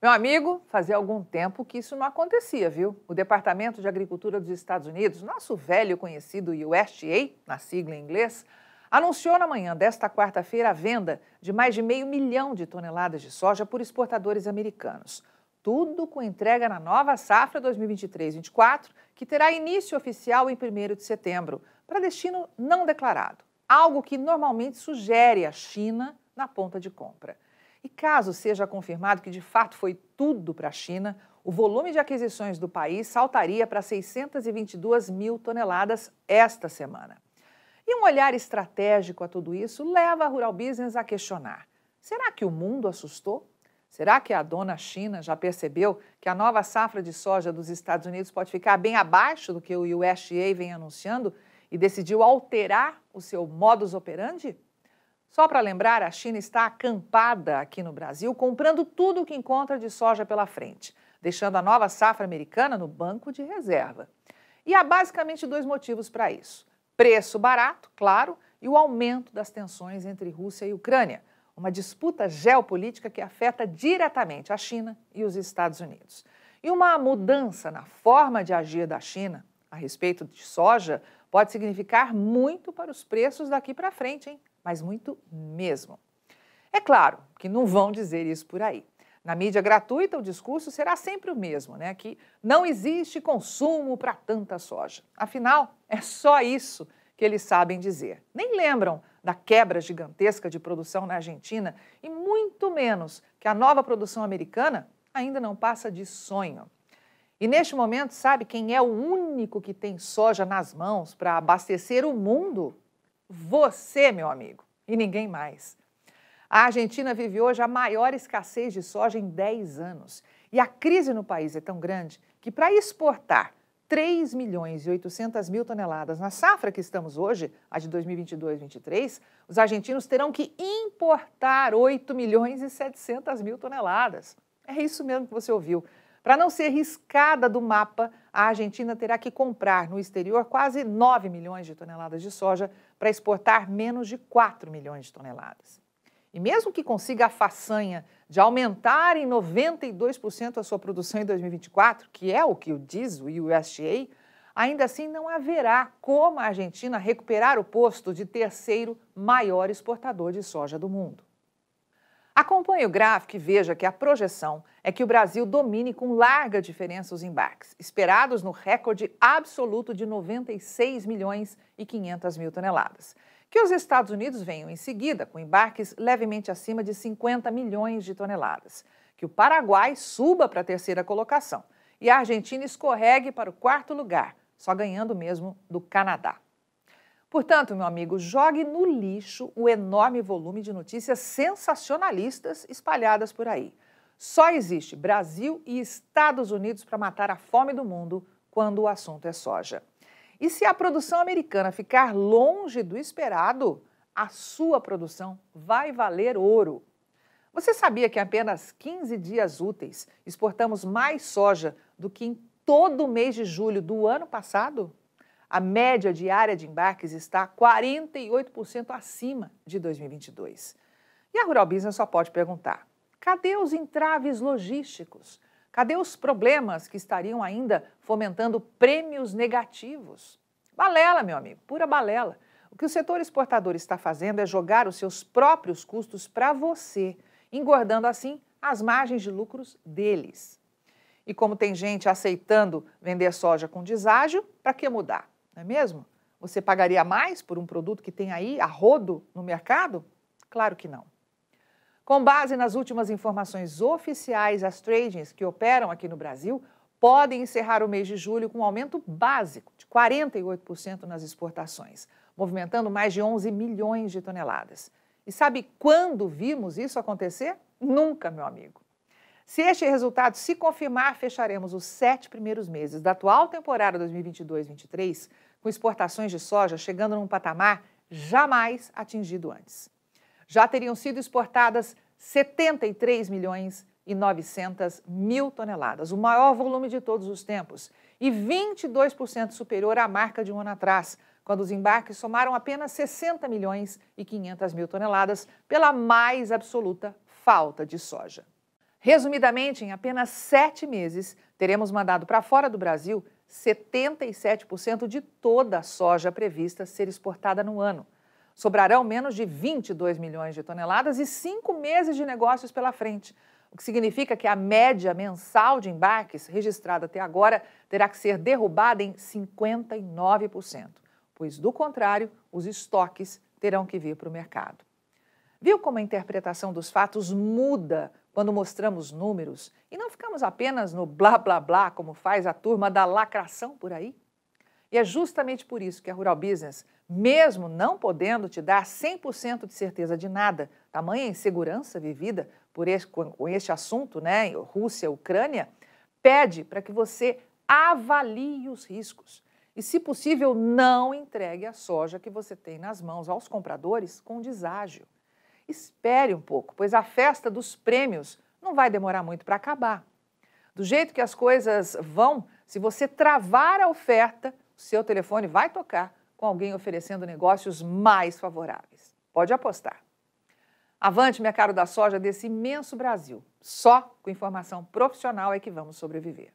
Meu amigo, fazia algum tempo que isso não acontecia, viu? O Departamento de Agricultura dos Estados Unidos, nosso velho conhecido USDA, na sigla em inglês, anunciou na manhã desta quarta-feira a venda de mais de meio milhão de toneladas de soja por exportadores americanos. Tudo com entrega na nova safra 2023-24, que terá início oficial em 1 de setembro, para destino não declarado, algo que normalmente sugere a China na ponta de compra. E caso seja confirmado que de fato foi tudo para a China, o volume de aquisições do país saltaria para 622 mil toneladas esta semana. E um olhar estratégico a tudo isso leva a Rural Business a questionar: será que o mundo assustou? Será que a dona China já percebeu que a nova safra de soja dos Estados Unidos pode ficar bem abaixo do que o USDA vem anunciando e decidiu alterar o seu modus operandi? Só para lembrar, a China está acampada aqui no Brasil, comprando tudo o que encontra de soja pela frente, deixando a nova safra americana no banco de reserva. E há basicamente dois motivos para isso: preço barato, claro, e o aumento das tensões entre Rússia e Ucrânia, uma disputa geopolítica que afeta diretamente a China e os Estados Unidos. E uma mudança na forma de agir da China a respeito de soja pode significar muito para os preços daqui para frente, hein? Mas muito mesmo. É claro que não vão dizer isso por aí. Na mídia gratuita, o discurso será sempre o mesmo, né? Que não existe consumo para tanta soja. Afinal, é só isso que eles sabem dizer. Nem lembram da quebra gigantesca de produção na Argentina e muito menos que a nova produção americana ainda não passa de sonho. E neste momento, sabe quem é o único que tem soja nas mãos para abastecer o mundo? Você, meu amigo, e ninguém mais. A Argentina vive hoje a maior escassez de soja em 10 anos. E a crise no país é tão grande que, para exportar 3 milhões e 800 mil toneladas na safra que estamos hoje, a de 2022-23, os argentinos terão que importar 8 milhões e 700 mil toneladas. É isso mesmo que você ouviu. Para não ser riscada do mapa, a Argentina terá que comprar no exterior quase 9 milhões de toneladas de soja para exportar menos de 4 milhões de toneladas. E mesmo que consiga a façanha de aumentar em 92% a sua produção em 2024, que é o que diz o USDA, ainda assim não haverá como a Argentina recuperar o posto de terceiro maior exportador de soja do mundo. Acompanhe o gráfico e veja que a projeção é que o Brasil domine com larga diferença os embarques, esperados no recorde absoluto de 96 milhões e 500 mil toneladas. Que os Estados Unidos venham em seguida com embarques levemente acima de 50 milhões de toneladas. Que o Paraguai suba para a terceira colocação e a Argentina escorregue para o quarto lugar, só ganhando mesmo do Canadá. Portanto, meu amigo, jogue no lixo o enorme volume de notícias sensacionalistas espalhadas por aí. Só existe Brasil e Estados Unidos para matar a fome do mundo quando o assunto é soja. E se a produção americana ficar longe do esperado, a sua produção vai valer ouro. Você sabia que em apenas 15 dias úteis exportamos mais soja do que em todo o mês de julho do ano passado? A média diária de embarques está 48% acima de 2022. E a Rural Business só pode perguntar: cadê os entraves logísticos? Cadê os problemas que estariam ainda fomentando prêmios negativos? Balela, meu amigo, pura balela. O que o setor exportador está fazendo é jogar os seus próprios custos para você, engordando assim as margens de lucros deles. E como tem gente aceitando vender soja com deságio, para que mudar? Não é mesmo? Você pagaria mais por um produto que tem aí a rodo no mercado? Claro que não. Com base nas últimas informações oficiais, as tradings que operam aqui no Brasil podem encerrar o mês de julho com um aumento básico de 48% nas exportações, movimentando mais de 11 milhões de toneladas. E sabe quando vimos isso acontecer? Nunca, meu amigo. Se este resultado se confirmar, fecharemos os sete primeiros meses da atual temporada 2022-23 com exportações de soja chegando num patamar jamais atingido antes. Já teriam sido exportadas 73 milhões e 900 mil toneladas, o maior volume de todos os tempos, e 22% superior à marca de um ano atrás, quando os embarques somaram apenas 60 milhões e 500 mil toneladas pela mais absoluta falta de soja. Resumidamente, em apenas sete meses, teremos mandado para fora do Brasil 77% de toda a soja prevista ser exportada no ano. Sobrarão menos de 22 milhões de toneladas e cinco meses de negócios pela frente, o que significa que a média mensal de embarques registrada até agora terá que ser derrubada em 59%, pois, do contrário, os estoques terão que vir para o mercado. Viu como a interpretação dos fatos muda quando mostramos números e não ficamos apenas no blá blá blá, como faz a turma da lacração por aí? E é justamente por isso que a Rural Business, mesmo não podendo te dar 100% de certeza de nada, tamanha insegurança vivida por este, com este assunto, né, Rússia, Ucrânia, pede para que você avalie os riscos e, se possível, não entregue a soja que você tem nas mãos aos compradores com deságio espere um pouco, pois a festa dos prêmios não vai demorar muito para acabar. Do jeito que as coisas vão, se você travar a oferta, o seu telefone vai tocar com alguém oferecendo negócios mais favoráveis. Pode apostar. Avante, caro da soja desse imenso Brasil. Só com informação profissional é que vamos sobreviver.